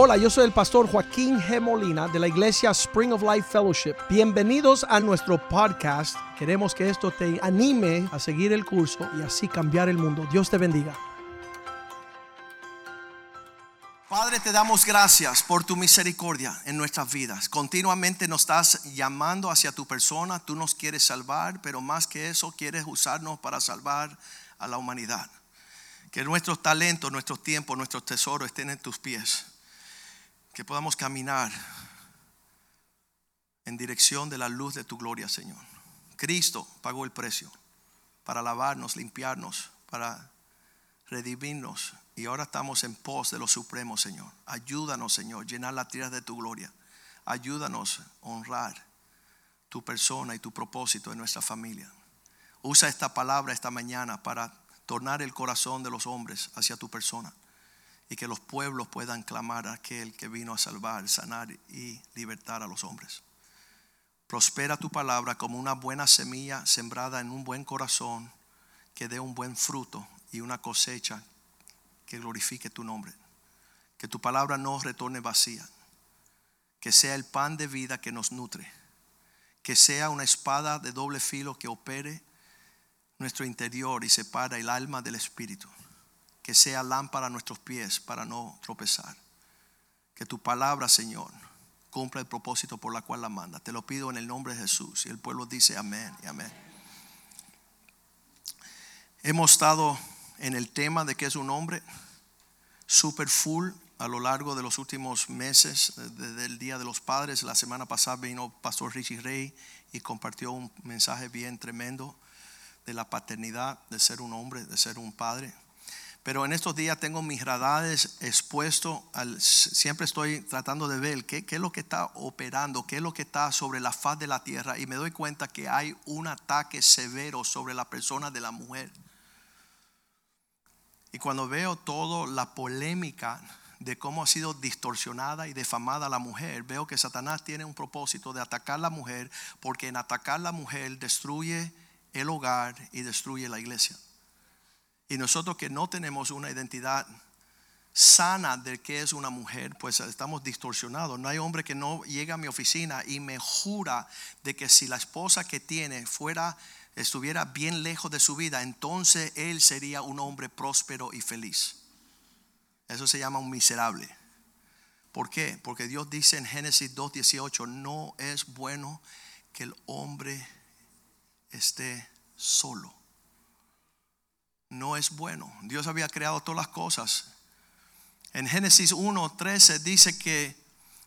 Hola, yo soy el pastor Joaquín G. Molina de la iglesia Spring of Life Fellowship. Bienvenidos a nuestro podcast. Queremos que esto te anime a seguir el curso y así cambiar el mundo. Dios te bendiga. Padre, te damos gracias por tu misericordia en nuestras vidas. Continuamente nos estás llamando hacia tu persona. Tú nos quieres salvar, pero más que eso, quieres usarnos para salvar a la humanidad. Que nuestros talentos, nuestros tiempos, nuestros tesoros estén en tus pies. Que podamos caminar en dirección de la luz de tu gloria, Señor. Cristo pagó el precio para lavarnos, limpiarnos, para redimirnos. Y ahora estamos en pos de lo supremo, Señor. Ayúdanos, Señor, llenar la tierra de tu gloria. Ayúdanos a honrar tu persona y tu propósito en nuestra familia. Usa esta palabra esta mañana para tornar el corazón de los hombres hacia tu persona y que los pueblos puedan clamar a aquel que vino a salvar, sanar y libertar a los hombres. Prospera tu palabra como una buena semilla sembrada en un buen corazón que dé un buen fruto y una cosecha que glorifique tu nombre. Que tu palabra no retorne vacía. Que sea el pan de vida que nos nutre. Que sea una espada de doble filo que opere nuestro interior y separa el alma del espíritu. Que sea lámpara a nuestros pies para no tropezar. Que tu palabra, Señor, cumpla el propósito por la cual la manda. Te lo pido en el nombre de Jesús. Y el pueblo dice amén y amén. Hemos estado en el tema de que es un hombre super full a lo largo de los últimos meses, desde el Día de los Padres. La semana pasada vino Pastor Richie Rey y compartió un mensaje bien tremendo de la paternidad, de ser un hombre, de ser un padre. Pero en estos días tengo mis radares expuestos, siempre estoy tratando de ver qué, qué es lo que está operando, qué es lo que está sobre la faz de la tierra y me doy cuenta que hay un ataque severo sobre la persona de la mujer. Y cuando veo toda la polémica de cómo ha sido distorsionada y defamada la mujer, veo que Satanás tiene un propósito de atacar a la mujer, porque en atacar a la mujer destruye el hogar y destruye la iglesia. Y nosotros que no tenemos una identidad sana de qué es una mujer, pues estamos distorsionados. No hay hombre que no llega a mi oficina y me jura de que si la esposa que tiene fuera estuviera bien lejos de su vida, entonces él sería un hombre próspero y feliz. Eso se llama un miserable. ¿Por qué? Porque Dios dice en Génesis 2:18, no es bueno que el hombre esté solo. No es bueno. Dios había creado todas las cosas. En Génesis 1:13 dice que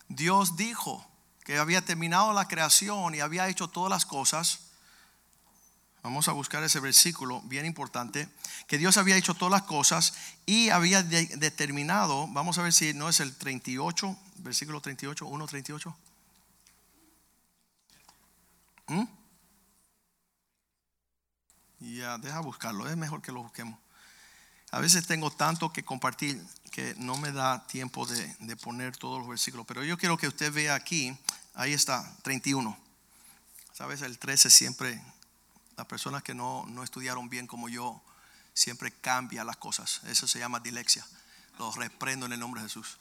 Dios dijo que había terminado la creación y había hecho todas las cosas Vamos a buscar ese versículo bien importante, que Dios había hecho todas las cosas y había determinado, vamos a ver si no es el 38, versículo 38, 1, 38. ¿Mm? Ya, deja buscarlo, es mejor que lo busquemos. A veces tengo tanto que compartir que no me da tiempo de, de poner todos los versículos, pero yo quiero que usted vea aquí, ahí está, 31. Sabes, el 13 siempre las personas que no, no estudiaron bien como yo siempre cambia las cosas. Eso se llama dilexia. Los reprendo en el nombre de Jesús.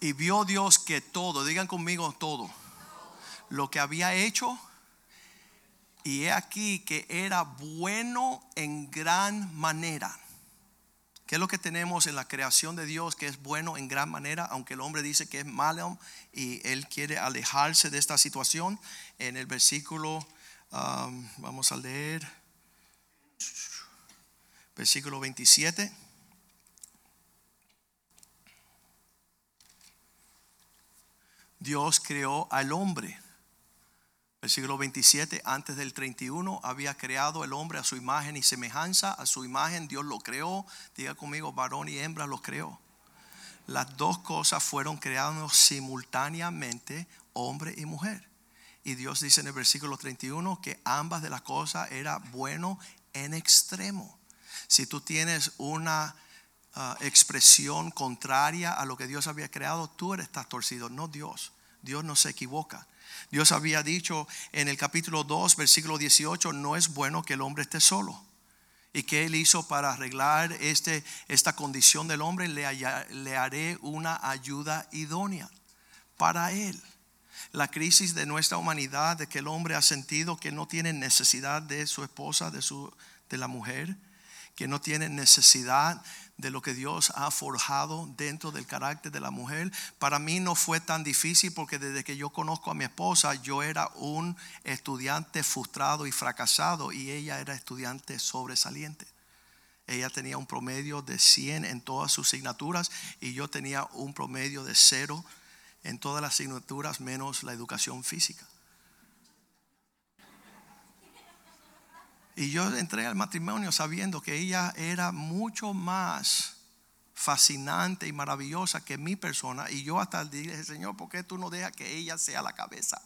Y vio Dios que todo, digan conmigo todo, lo que había hecho, y he aquí que era bueno en gran manera. ¿Qué es lo que tenemos en la creación de Dios que es bueno en gran manera? Aunque el hombre dice que es malo y él quiere alejarse de esta situación. En el versículo vamos a leer versículo 27. Dios creó al hombre. Versículo 27, antes del 31, había creado el hombre a su imagen y semejanza. A su imagen Dios lo creó. Diga conmigo, varón y hembra lo creó. Las dos cosas fueron creadas simultáneamente, hombre y mujer. Y Dios dice en el versículo 31 que ambas de las cosas era bueno en extremo. Si tú tienes una ah, expresión contraria a lo que Dios había creado, tú eres estás torcido, no Dios. Dios no se equivoca. Dios había dicho en el capítulo 2, versículo 18, no es bueno que el hombre esté solo. ¿Y qué él hizo para arreglar este, esta condición del hombre? Le, le haré una ayuda idónea para él. La crisis de nuestra humanidad, de que el hombre ha sentido que no tiene necesidad de su esposa, de, su, de la mujer, que no tiene necesidad de lo que Dios ha forjado dentro del carácter de la mujer. Para mí no fue tan difícil porque desde que yo conozco a mi esposa, yo era un estudiante frustrado y fracasado y ella era estudiante sobresaliente. Ella tenía un promedio de 100 en todas sus asignaturas y yo tenía un promedio de 0 en todas las asignaturas menos la educación física. Y yo entré al matrimonio sabiendo que ella era mucho más fascinante y maravillosa que mi persona. Y yo hasta dije, Señor, ¿por qué tú no dejas que ella sea la cabeza?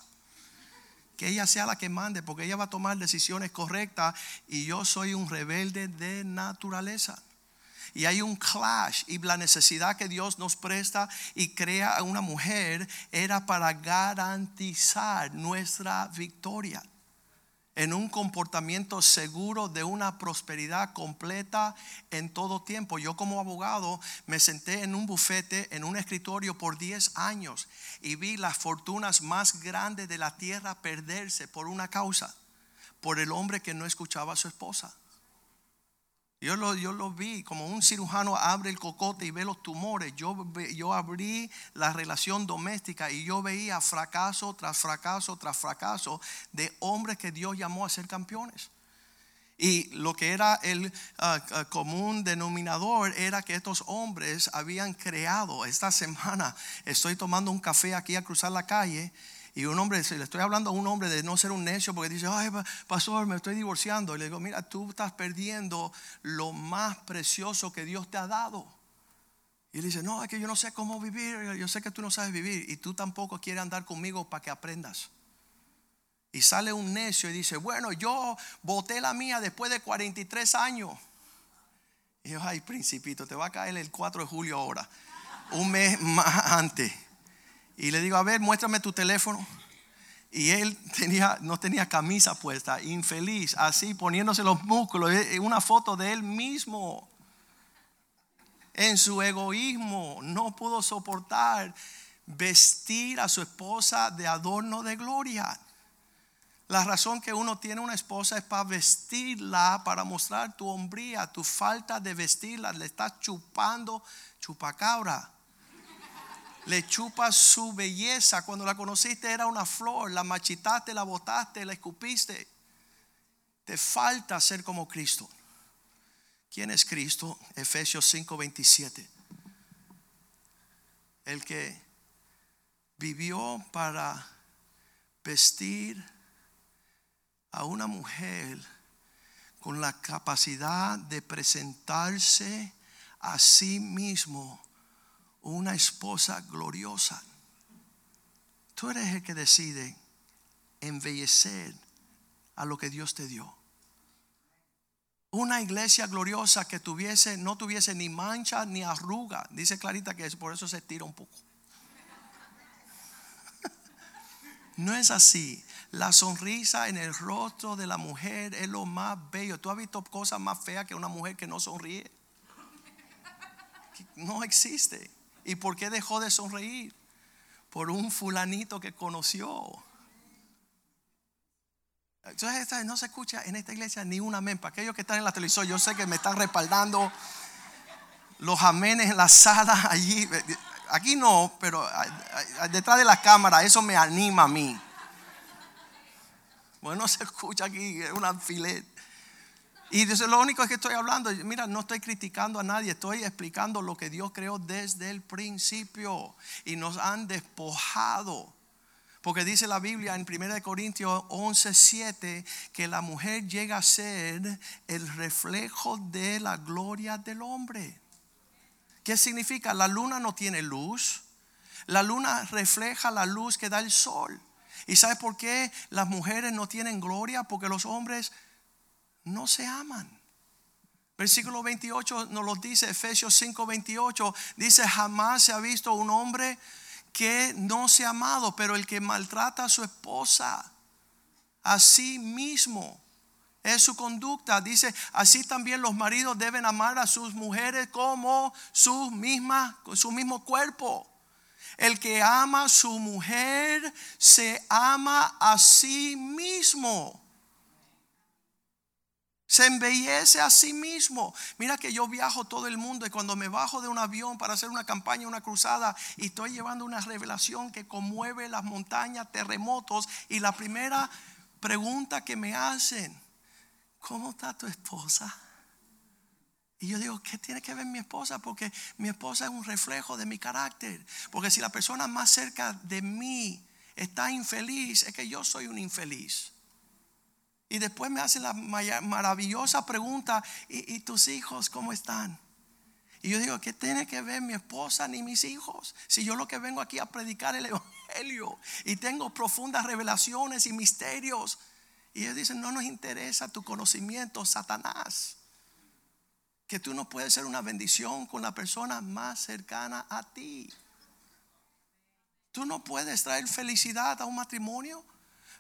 Que ella sea la que mande, porque ella va a tomar decisiones correctas y yo soy un rebelde de naturaleza. Y hay un clash y la necesidad que Dios nos presta y crea a una mujer era para garantizar nuestra victoria en un comportamiento seguro de una prosperidad completa en todo tiempo. Yo como abogado me senté en un bufete, en un escritorio por 10 años y vi las fortunas más grandes de la tierra perderse por una causa, por el hombre que no escuchaba a su esposa. Yo lo, yo lo vi como un cirujano abre el cocote y ve los tumores. Yo, yo abrí la relación doméstica y yo veía fracaso tras fracaso tras fracaso de hombres que Dios llamó a ser campeones. Y lo que era el ah, común denominador era que estos hombres habían creado. Esta semana estoy tomando un café aquí a cruzar la calle y un hombre, le estoy hablando a un hombre de no ser un necio porque dice, ay, pastor, me estoy divorciando. Y le digo, mira, tú estás perdiendo lo más precioso que Dios te ha dado. Y él dice, no, es que yo no sé cómo vivir, yo sé que tú no sabes vivir y tú tampoco quieres andar conmigo para que aprendas. Y sale un necio y dice, bueno, yo voté la mía después de 43 años. Y yo, ay, principito, te va a caer el 4 de julio ahora, un mes más antes. Y le digo, a ver, muéstrame tu teléfono. Y él tenía, no tenía camisa puesta, infeliz, así poniéndose los músculos. Una foto de él mismo. En su egoísmo no pudo soportar vestir a su esposa de adorno de gloria. La razón que uno tiene una esposa es para vestirla, para mostrar tu hombría, tu falta de vestirla. Le estás chupando chupacabra le chupa su belleza. Cuando la conociste era una flor, la machitaste, la botaste, la escupiste. Te falta ser como Cristo. ¿Quién es Cristo? Efesios 5:27. El que vivió para vestir a una mujer con la capacidad de presentarse a sí mismo una esposa gloriosa. Tú eres el que decide embellecer a lo que Dios te dio. Una iglesia gloriosa que tuviese, no tuviese ni mancha ni arruga. Dice Clarita que por eso se tira un poco. No es así. La sonrisa en el rostro de la mujer es lo más bello. ¿Tú has visto cosas más feas que una mujer que no sonríe? No existe. ¿Y por qué dejó de sonreír? Por un fulanito que conoció. Entonces no se escucha en esta iglesia ni un amén. Para aquellos que están en la televisión, yo sé que me están respaldando los amenes en la sala allí. Aquí no, pero detrás de la cámara, eso me anima a mí. Bueno, se escucha aquí, es un alfiler. Y eso lo único que estoy hablando, mira, no estoy criticando a nadie, estoy explicando lo que Dios creó desde el principio y nos han despojado. Porque dice la Biblia en 1 Corintios 11:7 que la mujer llega a ser el reflejo de la gloria del hombre. ¿Qué significa? La luna no tiene luz. La luna refleja la luz que da el sol. ¿Y sabe por qué las mujeres no tienen gloria? Porque los hombres no se aman. Versículo 28 nos lo dice, Efesios 5, 28, dice, jamás se ha visto un hombre que no se ha amado, pero el que maltrata a su esposa, a sí mismo, es su conducta. Dice, así también los maridos deben amar a sus mujeres como su misma, su mismo cuerpo. El que ama a su mujer se ama a sí mismo. Se embellece a sí mismo. Mira que yo viajo todo el mundo y cuando me bajo de un avión para hacer una campaña, una cruzada, y estoy llevando una revelación que conmueve las montañas, terremotos, y la primera pregunta que me hacen, ¿cómo está tu esposa? Y yo digo, ¿qué tiene que ver mi esposa? Porque mi esposa es un reflejo de mi carácter. Porque si la persona más cerca de mí está infeliz, es que yo soy un infeliz. Y después me hacen la maravillosa pregunta, ¿y, tus hijos cómo están? Y yo digo, ¿qué tiene que ver mi esposa ni mis hijos? Si yo lo que vengo aquí a predicar el Evangelio y tengo profundas revelaciones y misterios. Y ellos dicen, no nos interesa tu conocimiento, Satanás que tú no puedes ser una bendición con la persona más cercana a ti. Tú no puedes traer felicidad a un matrimonio.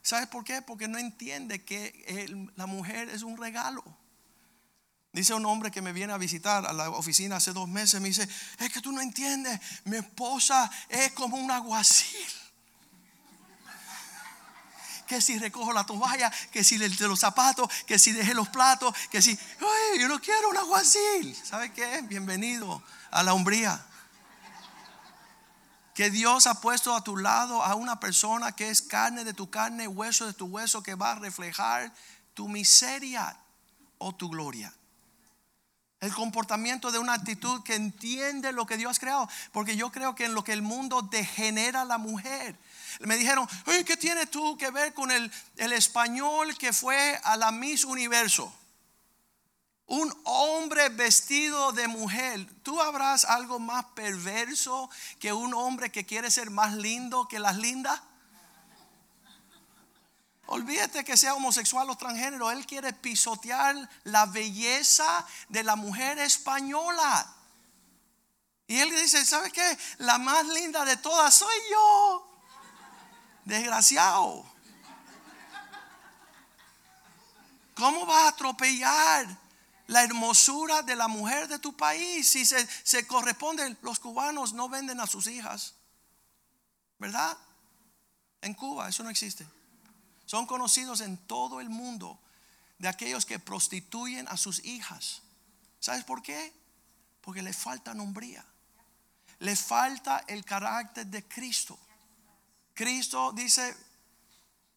¿Sabes por qué? Porque no entiende que la mujer es un regalo. Dice un hombre que me viene a visitar a la oficina hace dos meses, me dice, es que tú no entiendes, mi esposa es como un aguacil que si recojo la toalla, que si de los zapatos, que si dejé los platos, que si, ay, yo no quiero un aguacil. ¿Sabe qué? Bienvenido a la hombría. Que Dios ha puesto a tu lado a una persona que es carne de tu carne, hueso de tu hueso, que va a reflejar tu miseria o tu gloria. El comportamiento de una actitud que entiende lo que Dios ha creado. Porque yo creo que en lo que el mundo degenera la mujer me dijeron, ¿qué tiene tú que ver con el, el español que fue a la Miss Universo? Un hombre vestido de mujer. ¿Tú habrás algo más perverso que un hombre que quiere ser más lindo que las lindas? Olvídate que sea homosexual o transgénero. Él quiere pisotear la belleza de la mujer española. Y él dice, ¿sabe qué? La más linda de todas soy yo. Desgraciado. ¿Cómo vas a atropellar la hermosura de la mujer de tu país si se, se corresponde? Los cubanos no venden a sus hijas. ¿Verdad? En Cuba eso no existe. Son conocidos en todo el mundo de aquellos que prostituyen a sus hijas. ¿Sabes por qué? Porque le falta hombría. Le falta el carácter de Cristo. Cristo dice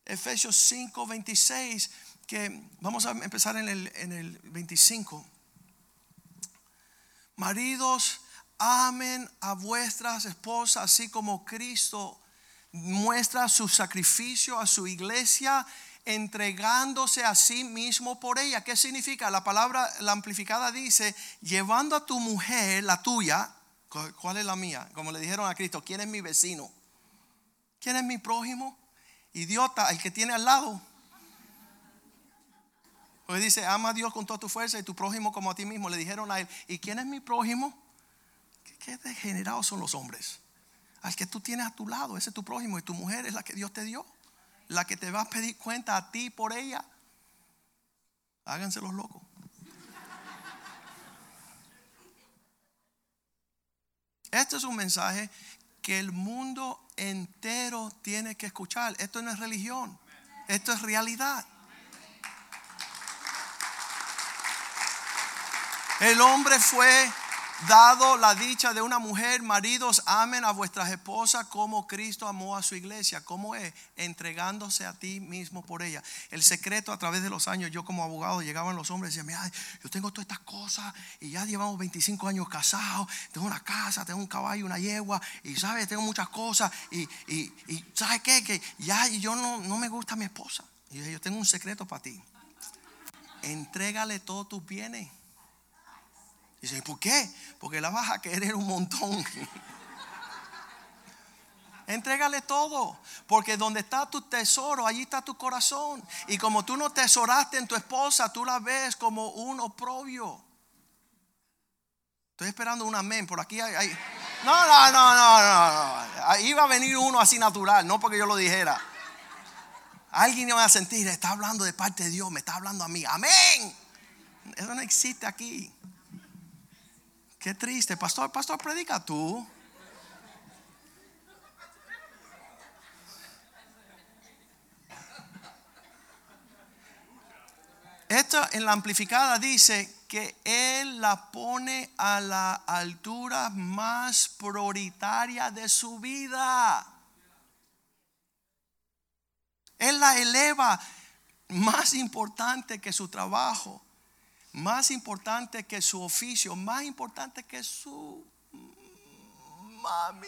Efesios 5, 26, que vamos a empezar en el, en el 25. Maridos, amen a vuestras esposas, así como Cristo muestra su sacrificio a su iglesia, entregándose a sí mismo por ella. ¿Qué significa? La palabra, la amplificada dice, llevando a tu mujer, la tuya, ¿cuál es la mía? Como le dijeron a Cristo, ¿quién es mi vecino? ¿Quién es mi prójimo? Idiota, el que tiene al lado. Pues dice, ama a Dios con toda tu fuerza y tu prójimo como a ti mismo. Le dijeron a él, ¿y quién es mi prójimo? ¿Qué, degenerados son los hombres? Al que tú tienes a tu lado, ese es tu prójimo y tu mujer es la que Dios te dio. La que te va a pedir cuenta a ti por ella. Háganse los locos. Este es un mensaje que el mundo entero tiene que escuchar. Esto no es religión, esto es realidad. El hombre fue dado la dicha de una mujer, maridos, amen a vuestras esposas como Cristo amó a su iglesia. ¿Cómo es? Entregándose a ti mismo por ella. El secreto a través de los años, yo como abogado llegaban los hombres y decían, yo tengo todas estas cosas y ya llevamos 25 años casados, tengo una casa, tengo un caballo, una yegua y sabes, tengo muchas cosas y, y, y ¿sabes qué? Que ya yo no, no me gusta mi esposa. Y yo, yo tengo un secreto para ti. Entrégale todos tus bienes Dice, ¿por qué? Porque la vas a querer un montón. Entrégale todo, porque donde está tu tesoro, allí está tu corazón. Y como tú no tesoraste en tu esposa, tú la ves como un oprobio. Estoy esperando un amén. Por aquí hay, No, no, no, no, no, no. Va a venir uno así natural, no porque yo lo dijera. Alguien va a sentir, está hablando de parte de Dios, me está hablando a mí. Amén. Eso no existe aquí. Qué triste. Pastor, pastor, predica tú. Esto en la amplificada dice que Él la pone a la altura más prioritaria de su vida. Él la eleva más importante que su trabajo, más importante que su oficio, más importante que su mami.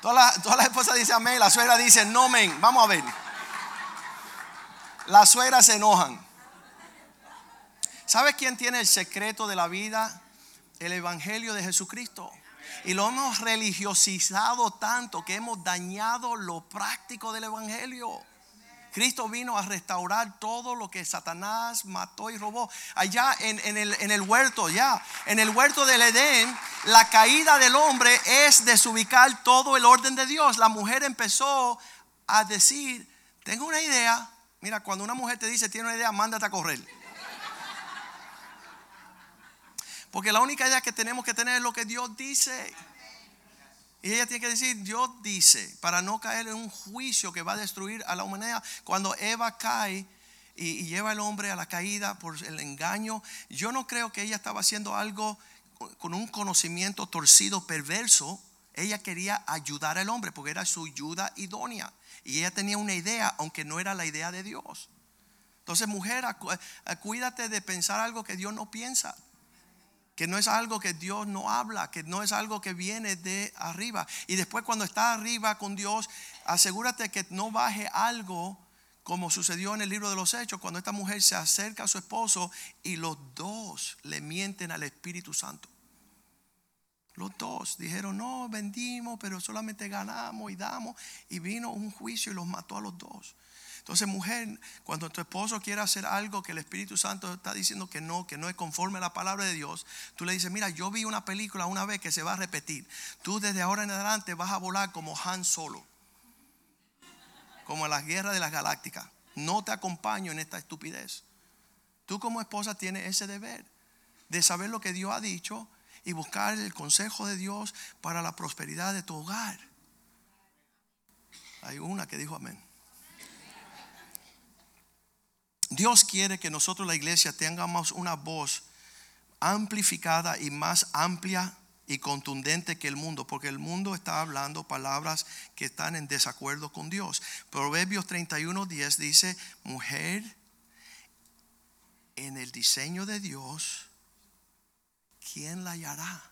Todas las esposas dicen amén, la suegra dice no, men. Vamos a ver. Las suegras se enojan. ¿Sabes quién tiene el secreto de la vida? El Evangelio de Jesucristo. Y lo hemos religiosizado tanto que hemos dañado lo práctico del Evangelio. Cristo vino a restaurar todo lo que Satanás mató y robó. Allá en, el, el, huerto, ya, en el huerto del Edén, la caída del hombre es desubicar todo el orden de Dios. La mujer empezó a decir, tengo una idea. Mira, cuando una mujer te dice, tiene una idea, mándate a correr. Porque la única idea que tenemos que tener es lo que Dios dice. Y ella tiene que decir, Dios dice, para no caer en un juicio que va a destruir a la humanidad. Cuando Eva cae y, lleva al hombre a la caída por el engaño, yo no creo que ella estaba haciendo algo con un conocimiento torcido, perverso. Ella quería ayudar al hombre porque era su ayuda idónea. Y ella tenía una idea, aunque no era la idea de Dios. Entonces, mujer, cuídate de pensar algo que Dios no piensa que no es algo que Dios no habla, que no es algo que viene de arriba. Y después cuando está arriba con Dios, asegúrate que no baje algo como sucedió en el libro de los Hechos, cuando esta mujer se acerca a su esposo y los dos le mienten al Espíritu Santo. Los dos dijeron, no, vendimos, pero solamente ganamos y damos. Y vino un juicio y los mató a los dos. Entonces, mujer, cuando tu esposo quiere hacer algo que el Espíritu Santo está diciendo que no, que no es conforme a la palabra de Dios, tú le dices, mira, yo vi una película una vez que se va a repetir. Tú desde ahora en adelante vas a volar como Han Solo, como en las guerras de las galácticas. No te acompaño en esta estupidez. Tú como esposa tienes ese deber de saber lo que Dios ha dicho y buscar el consejo de Dios para la prosperidad de tu hogar. Hay una que dijo amén. Dios quiere que nosotros la iglesia tengamos una voz amplificada y más amplia y contundente que el mundo, porque el mundo está hablando palabras que están en desacuerdo con Dios. Proverbios 31:10 dice, mujer, en el diseño de Dios, ¿quién la hallará?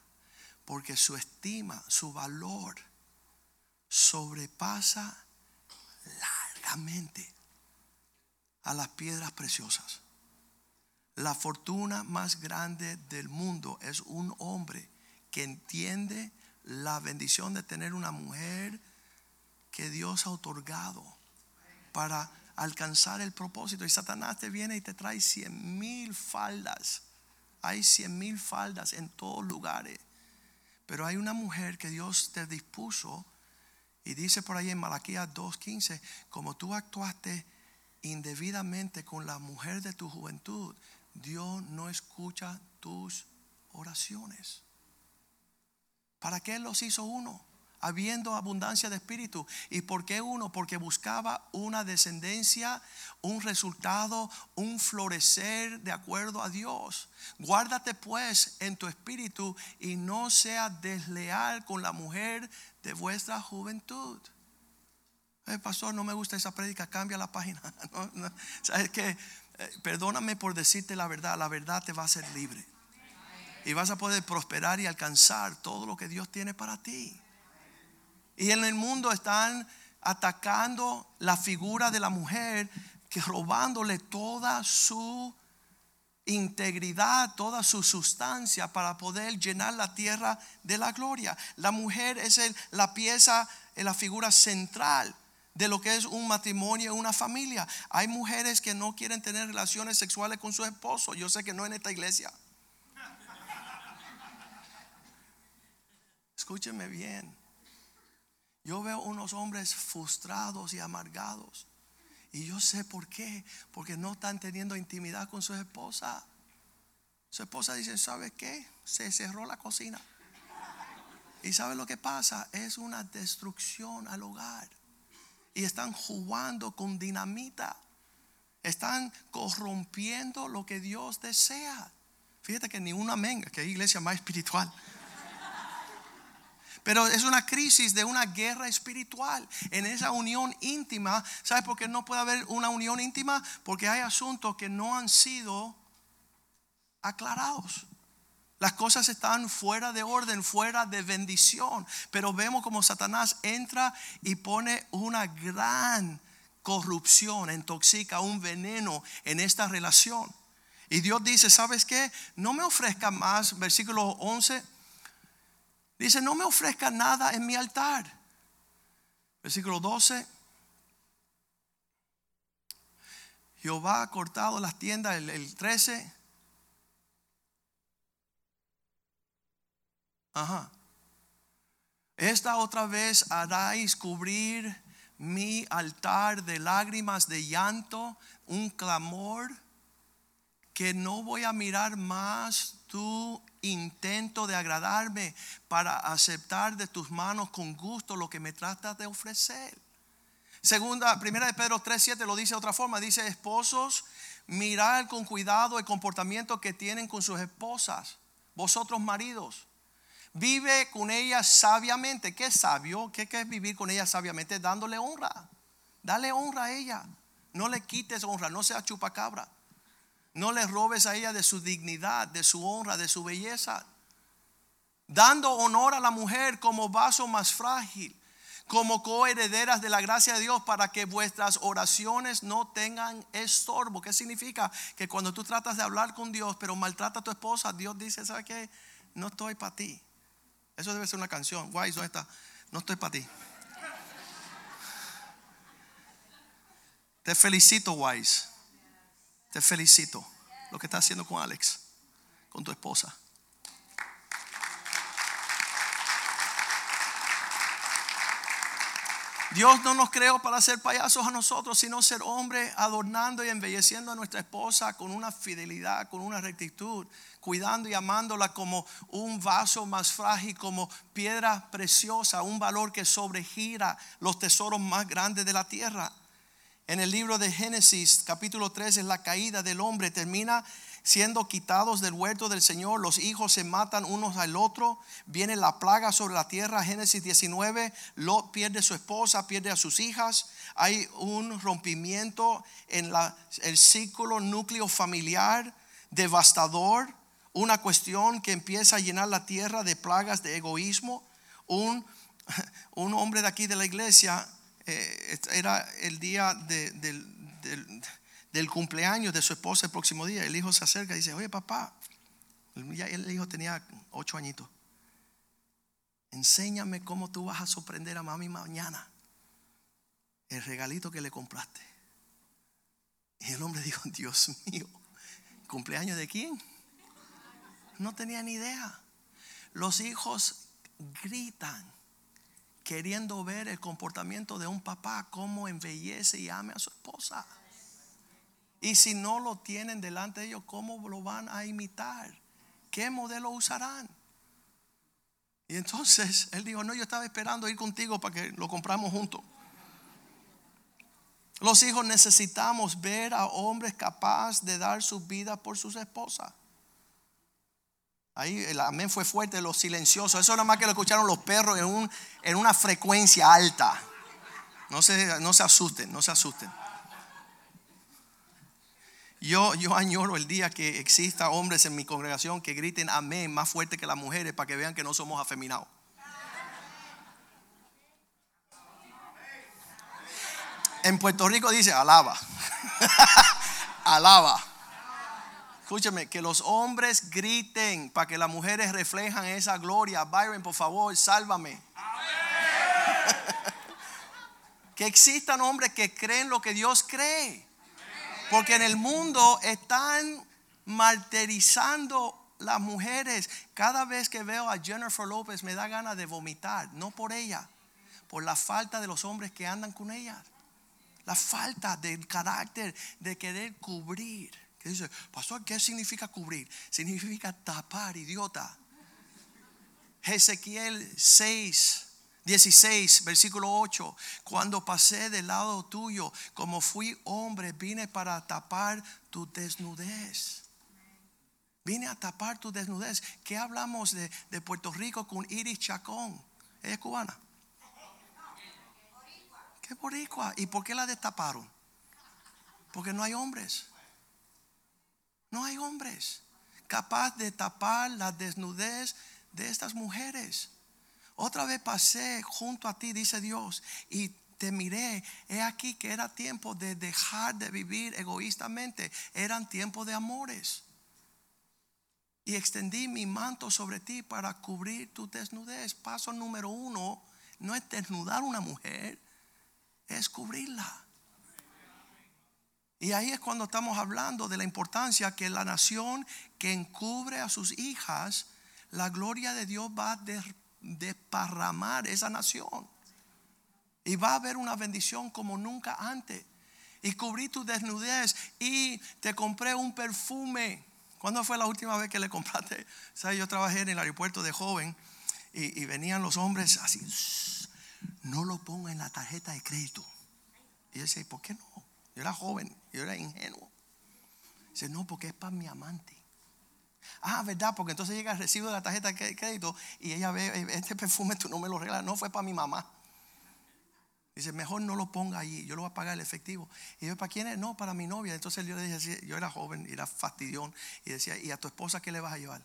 Porque su estima, su valor sobrepasa largamente a las piedras preciosas. La fortuna más grande del mundo es un hombre que entiende la bendición de tener una mujer que Dios ha otorgado para alcanzar el propósito. Y Satanás te viene y te trae cien mil faldas. Hay cien mil faldas en todos lugares. Pero hay una mujer que Dios te dispuso y dice por ahí en Malaquías 2.15, como tú actuaste indebidamente con la mujer de tu juventud, Dios no escucha tus oraciones. ¿Para qué los hizo uno? Habiendo abundancia de espíritu. ¿Y por qué uno? Porque buscaba una descendencia, un resultado, un florecer de acuerdo a Dios. Guárdate pues en tu espíritu y no seas desleal con la mujer de vuestra juventud pastor, no me gusta esa prédica, cambia la página. ¿Sabes qué? Eh, perdóname por decirte la verdad, la verdad te va a hacer libre. Y vas a poder prosperar y alcanzar todo lo que Dios tiene para ti. Y en el mundo están atacando la figura de la mujer, que robándole toda su integridad, toda su sustancia para poder llenar la tierra de la gloria. La mujer es la pieza, la figura central de lo que es un matrimonio, una familia. Hay mujeres que no quieren tener relaciones sexuales con su esposo. Yo sé que no en esta iglesia. escúcheme bien. Yo veo unos hombres frustrados y amargados. Y yo sé por qué. Porque no están teniendo intimidad con su esposa. Su esposa dice, ¿sabe qué? Se cerró la cocina. Y ¿sabe lo que pasa? Es una destrucción al hogar. Y están jugando con dinamita. Están corrompiendo lo que Dios desea. Fíjate que ni un amén, que hay iglesia más espiritual. Pero es una crisis de una guerra espiritual. En esa unión íntima, ¿sabes por qué no puede haber una unión íntima? Porque hay asuntos que no han sido aclarados. Las cosas están fuera de orden, fuera de bendición. Pero vemos como Satanás entra y pone una gran corrupción, intoxica un veneno en esta relación. Y Dios dice, ¿sabes qué? No me ofrezca más, versículo 11, dice, no me ofrezca nada en mi altar. Versículo 12, Jehová ha cortado las tiendas, el, el 13, Ajá. Esta otra vez haráis cubrir mi altar de lágrimas, de llanto, un clamor, que no voy a mirar más tu intento de agradarme para aceptar de tus manos con gusto lo que me tratas de ofrecer. Segunda, primera de Pedro 3:7 lo dice de otra forma, dice, "Esposos, mirad con cuidado el comportamiento que tienen con sus esposas, vosotros maridos, Vive con ella sabiamente. ¿Qué es sabio? ¿Qué, es vivir con ella sabiamente? Dándole honra. Dale honra a ella. No le quites honra. No sea chupacabra. No le robes a ella de su dignidad, de su honra, de su belleza. Dando honor a la mujer como vaso más frágil, como coherederas de la gracia de Dios para que vuestras oraciones no tengan estorbo. ¿Qué significa? Que cuando tú tratas de hablar con Dios, pero maltrata a tu esposa, Dios dice, ¿sabes qué? No estoy para ti. Eso debe ser una canción. Wise, ¿dónde está? No estoy para ti. Te felicito, Wise. Te felicito. Lo que estás haciendo con Alex, con tu esposa. Dios no nos creó para ser payasos a nosotros, sino ser hombres adornando y embelleciendo a nuestra esposa con una fidelidad, con una rectitud, cuidando y amándola como un vaso más frágil, como piedra preciosa, un valor que sobregira los tesoros más grandes de la tierra. En el libro de Génesis, capítulo 3, es la caída del hombre, termina siendo quitados del huerto del Señor, los hijos se matan unos al otro, viene la plaga sobre la tierra, Génesis 19, Lot pierde su esposa, pierde a sus hijas, hay un rompimiento en el círculo núcleo familiar devastador, una cuestión que empieza a llenar la tierra de plagas de egoísmo, un, un hombre de aquí de la iglesia, eh, era el día de, del del cumpleaños de su esposa el próximo día. El hijo se acerca y dice, oye papá, ya el hijo tenía ocho añitos. Enséñame cómo tú vas a sorprender a mami mañana. El regalito que le compraste. Y el hombre dijo, Dios mío, ¿cumpleaños de quién? No tenía ni idea. Los hijos gritan queriendo ver el comportamiento de un papá, cómo embellece y ame a su esposa. Y si no lo tienen delante de ellos, ¿cómo lo van a imitar? ¿Qué modelo usarán? Y entonces él dijo, no, yo estaba esperando ir contigo para que lo compramos juntos. Los hijos necesitamos ver a hombres capaces de dar su vida por sus esposas. Ahí el amén fue fuerte, lo silencioso. Eso nada más que lo escucharon los perros en, un, en una frecuencia alta. No se, no se asusten, no se asusten. Yo, yo añoro el día que exista hombres en mi congregación que griten amén más fuerte que las mujeres para que vean que no somos afeminados. En Puerto Rico dice alaba. alaba. Escúchame, que los hombres griten para que las mujeres reflejan esa gloria. Byron, por favor, sálvame. que existan hombres que creen lo que Dios cree. Porque en el mundo están martirizando las mujeres, cada vez que veo a Jennifer López me da ganas de vomitar, no por ella, por la falta de los hombres que andan con ella. La falta del carácter de querer cubrir. Dice, pastor, ¿qué significa cubrir? Significa tapar, idiota. Ezequiel 6, 16, versículo 8. Cuando pasé del lado tuyo, como fui hombre, vine para tapar tu desnudez. Vine a tapar tu desnudez. ¿Qué hablamos de, de Puerto Rico con Iris Chacón? Ella es cubana. ¿Qué boricua? ¿Y por qué la destaparon? Porque no hay hombres. No hay hombres capaz de tapar la desnudez de estas mujeres. Otra vez pasé junto a ti, dice Dios, y te miré. He aquí que era tiempo de dejar de vivir egoístamente. Eran tiempos de amores. Y extendí mi manto sobre ti para cubrir tu desnudez. Paso número uno, no es desnudar una mujer, es cubrirla. Y ahí es cuando estamos hablando de la importancia que la nación que encubre a sus hijas, la gloria de Dios va a desparramar esa nación. Y va a haber una bendición como nunca antes. Y cubrí tu desnudez y te compré un perfume. ¿Cuándo fue la última vez que le compraste? Yo trabajé en el aeropuerto de joven y, venían los hombres así no lo ponga en la tarjeta de crédito. Y yo decía, ¿por qué no? Yo era joven, yo era ingenuo. Dice, no, porque es para mi amante. Ah, ¿verdad? Porque entonces llega el recibo de la tarjeta de crédito y ella ve, eh, este perfume tú no me lo regalas, no fue para mi mamá. Dice, mejor no lo ponga allí, yo lo voy a pagar el efectivo. Y yo, ¿para quién es? No, para mi novia. Entonces yo le dije, yo era joven, era fastidión. Y decía, ¿y a tu esposa qué le vas a llevar?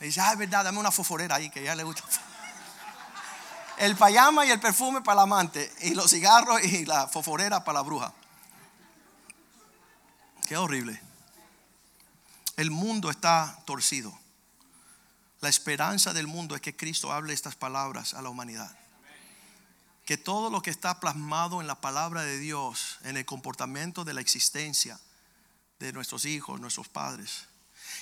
Y dice, ah, es verdad, dame una foforera ahí que ya le gusta el payama y el perfume para el amante, y los cigarros y la foforera para la bruja. Qué horrible. El mundo está torcido. La esperanza del mundo es que Cristo hable estas palabras a la humanidad. Que todo lo que está plasmado en la palabra de Dios, en el comportamiento de la existencia de nuestros hijos, nuestros padres,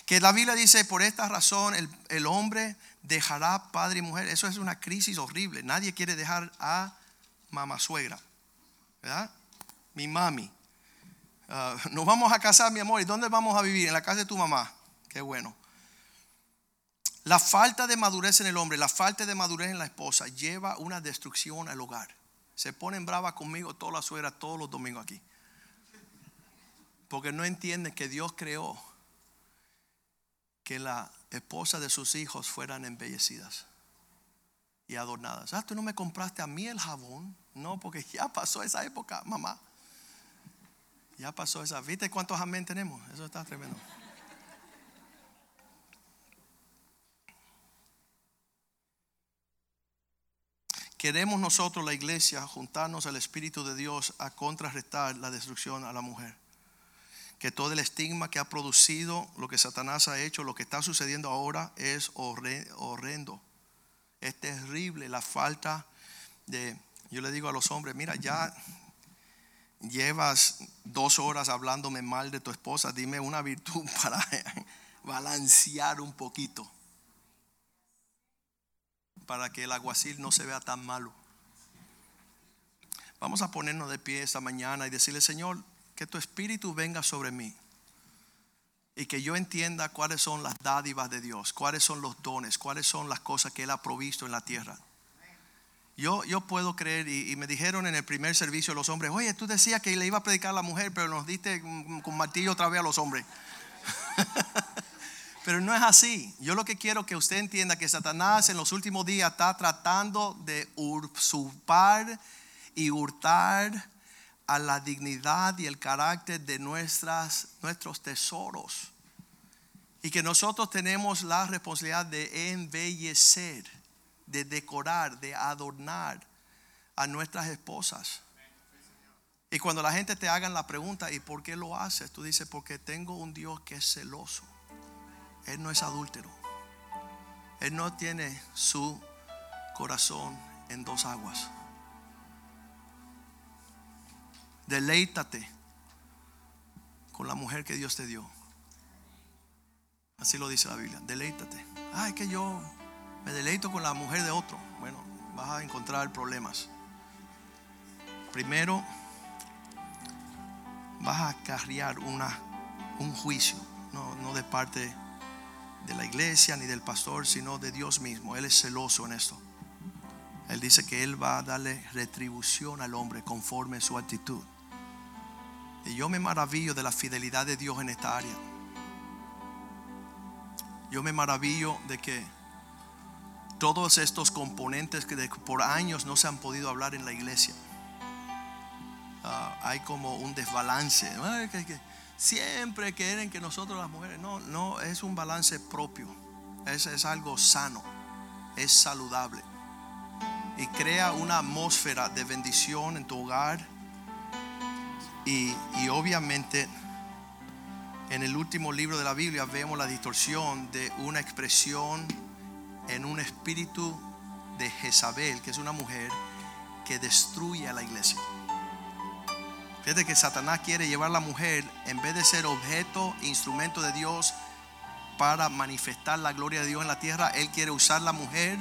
que la Biblia dice, por esta razón el, hombre dejará padre y mujer. Eso es una crisis horrible. Nadie quiere dejar a mamá suegra. ¿Verdad? Mi mami. Ah, nos vamos a casar, mi amor. ¿Y dónde vamos a vivir? En la casa de tu mamá. Qué bueno. La falta de madurez en el hombre, la falta de madurez en la esposa lleva una destrucción al hogar. Se ponen bravas conmigo todas las suegras todos los domingos aquí. Porque no entienden que Dios creó que la esposa de sus hijos fueran embellecidas y adornadas. Ah, tú no me compraste a mí el jabón. No, porque ya pasó esa época, mamá. Ya pasó esa. ¿Viste cuántos amén tenemos? Eso está tremendo. Queremos nosotros, la iglesia, juntarnos al Espíritu de Dios a contrarrestar la destrucción a la mujer que todo el estigma que ha producido lo que Satanás ha hecho, lo que está sucediendo ahora es horrendo. Es terrible la falta de, yo le digo a los hombres, mira, ya llevas dos horas hablándome mal de tu esposa, dime una virtud para balancear un poquito, para que el aguacil no se vea tan malo. Vamos a ponernos de pie esta mañana y decirle, Señor, que tu espíritu venga sobre mí y que yo entienda cuáles son las dádivas de Dios, cuáles son los dones, cuáles son las cosas que Él ha provisto en la tierra. Yo, yo puedo creer, y, me dijeron en el primer servicio los hombres, oye, tú decías que le iba a predicar a la mujer, pero nos diste con martillo otra vez a los hombres. pero no es así. Yo lo que quiero que usted entienda que Satanás en los últimos días está tratando de usurpar y hurtar a la dignidad y el carácter de nuestras, nuestros tesoros. Y que nosotros tenemos la responsabilidad de embellecer, de decorar, de adornar a nuestras esposas. Y cuando la gente te haga la pregunta, ¿y por qué lo haces? Tú dices, porque tengo un Dios que es celoso. Él no es adúltero. Él no tiene su corazón en dos aguas. Deleítate con la mujer que Dios te dio. Así lo dice la Biblia. Deleítate. Ay, que yo me deleito con la mujer de otro. Bueno, vas a encontrar problemas. Primero, vas a acarrear una, un juicio, no, no de parte de la iglesia ni del pastor, sino de Dios mismo. Él es celoso en esto. Él dice que Él va a darle retribución al hombre conforme su actitud. Y yo me maravillo de la fidelidad de Dios en esta área. Yo me maravillo de que todos estos componentes que por años no se han podido hablar en la iglesia. Ah, hay como un desbalance. siempre quieren que nosotros las mujeres, no, no, es un balance propio. Es, es algo sano, es saludable. Y crea una atmósfera de bendición en tu hogar. Y, y obviamente en el último libro de la Biblia vemos la distorsión de una expresión en un espíritu de Jezabel, que es una mujer que destruye a la iglesia. Fíjate que Satanás quiere llevar a la mujer, en vez de ser objeto, instrumento de Dios para manifestar la gloria de Dios en la tierra, él quiere usar la mujer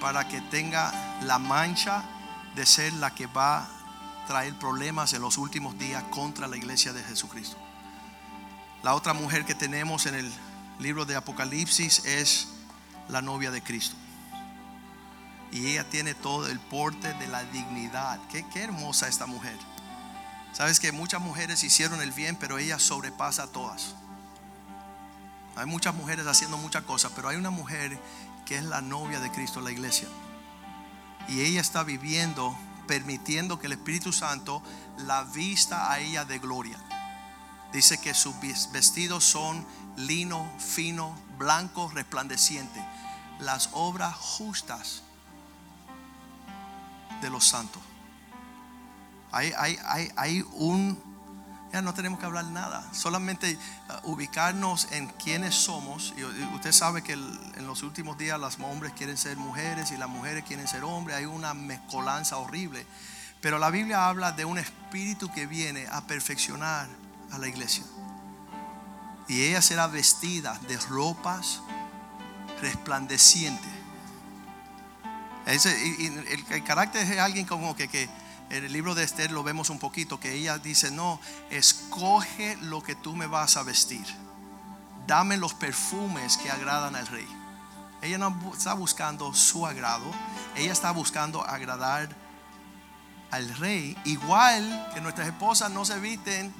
para que tenga la mancha de ser la que va a traer problemas en los últimos días contra la iglesia de Jesucristo. La otra mujer que tenemos en el libro de Apocalipsis es la novia de Cristo. Y ella tiene todo el porte de la dignidad. Qué, hermosa esta mujer. Sabes que muchas mujeres hicieron el bien, pero ella sobrepasa a todas. Hay muchas mujeres haciendo muchas cosas, pero hay una mujer que es la novia de Cristo la iglesia. Y ella está viviendo, permitiendo que el Espíritu Santo la vista a ella de gloria. Dice que sus vestidos son lino fino, blanco, resplandeciente. Las obras justas de los santos. Hay, hay, hay, hay un... Ya no tenemos que hablar nada, solamente uh, ubicarnos en quiénes somos. Y usted sabe que en los últimos días los hombres quieren ser mujeres y las mujeres quieren ser hombres. Hay una mezcolanza horrible. Pero la Biblia habla de un espíritu que viene a perfeccionar a la iglesia. Y ella será vestida de ropas resplandecientes. el, carácter es alguien como que, que en el libro de Esther lo vemos un poquito, que ella dice, no, escoge lo que tú me vas a vestir. Dame los perfumes que agradan al rey. Ella no está buscando su agrado, ella está buscando agradar al rey, igual que nuestras esposas no se visten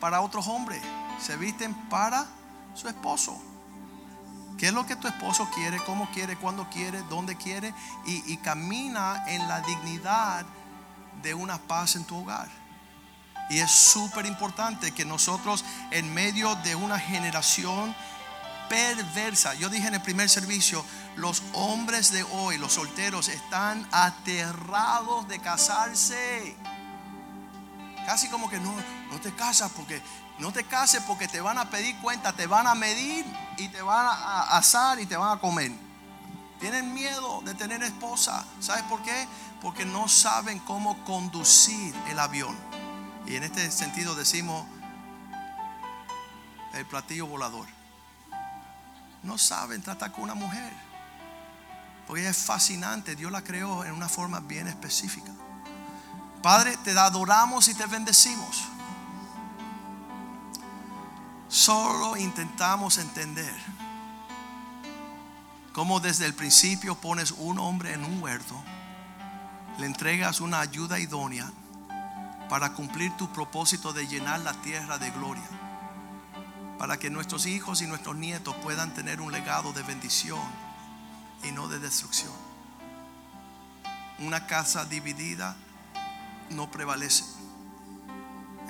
para otros hombres, se visten para su esposo. ¿Qué es lo que tu esposo quiere? ¿Cómo quiere? ¿Cuándo quiere? ¿Dónde quiere? Y, camina en la dignidad de una paz en tu hogar. Y es súper importante que nosotros en medio de una generación perversa, yo dije en el primer servicio, los hombres de hoy, los solteros, están aterrados de casarse. Casi como que no, no te casas porque no te cases porque te van a pedir cuenta, te van a medir y te van a asar y te van a comer. Tienen miedo de tener esposa. ¿Sabes por qué? Porque no saben cómo conducir el avión. Y en este sentido decimos el platillo volador. No saben tratar con una mujer. Porque es fascinante. Dios la creó en una forma bien específica. Padre, te adoramos y te bendecimos. Solo intentamos entender cómo desde el principio pones un hombre en un huerto, le entregas una ayuda idónea para cumplir tu propósito de llenar la tierra de gloria, para que nuestros hijos y nuestros nietos puedan tener un legado de bendición y no de destrucción. Una casa dividida no prevalece.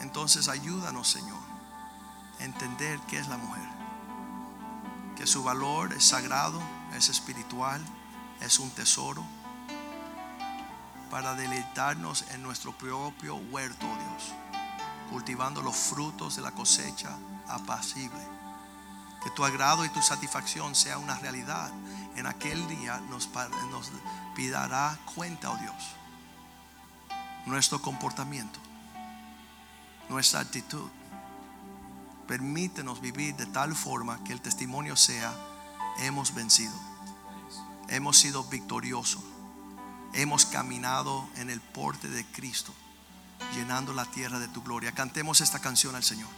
Entonces ayúdanos, Señor, a entender qué es la mujer. Que su valor es sagrado, es espiritual, es un tesoro para deleitarnos en nuestro propio huerto, Dios, cultivando los frutos de la cosecha apacible. Que tu agrado y tu satisfacción sea una realidad. En aquel día nos, nos pidará cuenta, oh Dios nuestro comportamiento, nuestra actitud, Permítenos vivir de tal forma que el testimonio sea, hemos vencido, hemos sido victoriosos, hemos caminado en el porte de Cristo, llenando la tierra de tu gloria. Cantemos esta canción al Señor.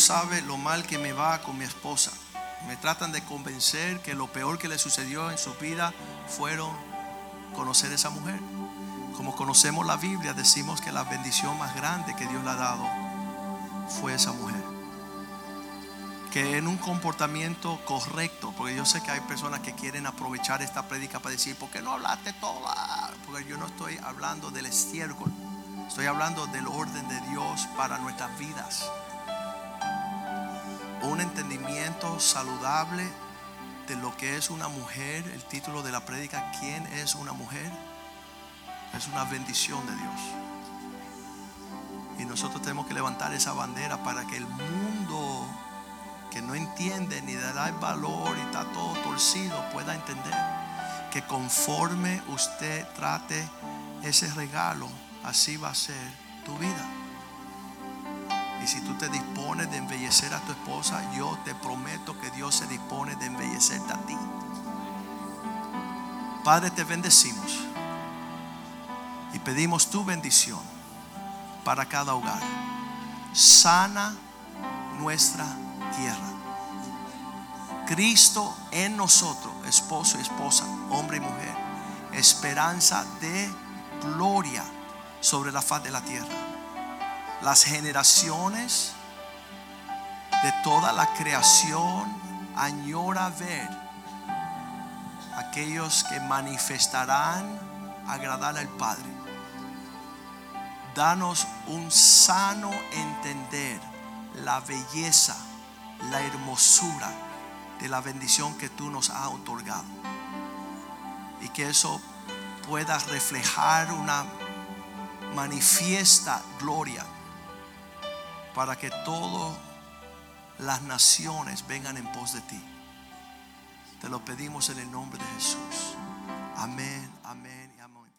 Sabe lo mal que me va con mi esposa. Me tratan de convencer que lo peor que le sucedió en su vida fueron conocer a esa mujer. Como conocemos la Biblia, decimos que la bendición más grande que Dios le ha dado fue esa mujer. Que en un comportamiento correcto, porque yo sé que hay personas que quieren aprovechar esta prédica para decir, ¿por qué no hablaste toda? Porque yo no estoy hablando del estiércol, estoy hablando del orden de Dios para nuestras vidas un entendimiento saludable de lo que es una mujer, el título de la prédica, ¿quién es una mujer? Es una bendición de Dios. Y nosotros tenemos que levantar esa bandera para que el mundo que no entiende ni le da el valor y está todo torcido pueda entender que conforme usted trate ese regalo, así va a ser tu vida. Y si tú te dispones de embellecer a tu esposa, yo te prometo que Dios se dispone de embellecerte a ti. Padre, te bendecimos y pedimos tu bendición para cada hogar. Sana nuestra tierra. Cristo en nosotros, esposo y esposa, hombre y mujer, esperanza de gloria sobre la faz de la tierra las generaciones de toda la creación añora ver aquellos que manifestarán agradar al Padre. Danos un sano entender la belleza, la hermosura de la bendición que tú nos has otorgado. Y que eso pueda reflejar una manifiesta gloria para que todas las naciones vengan en pos de ti. Te lo pedimos en el nombre de Jesús. Amén, amén y amén.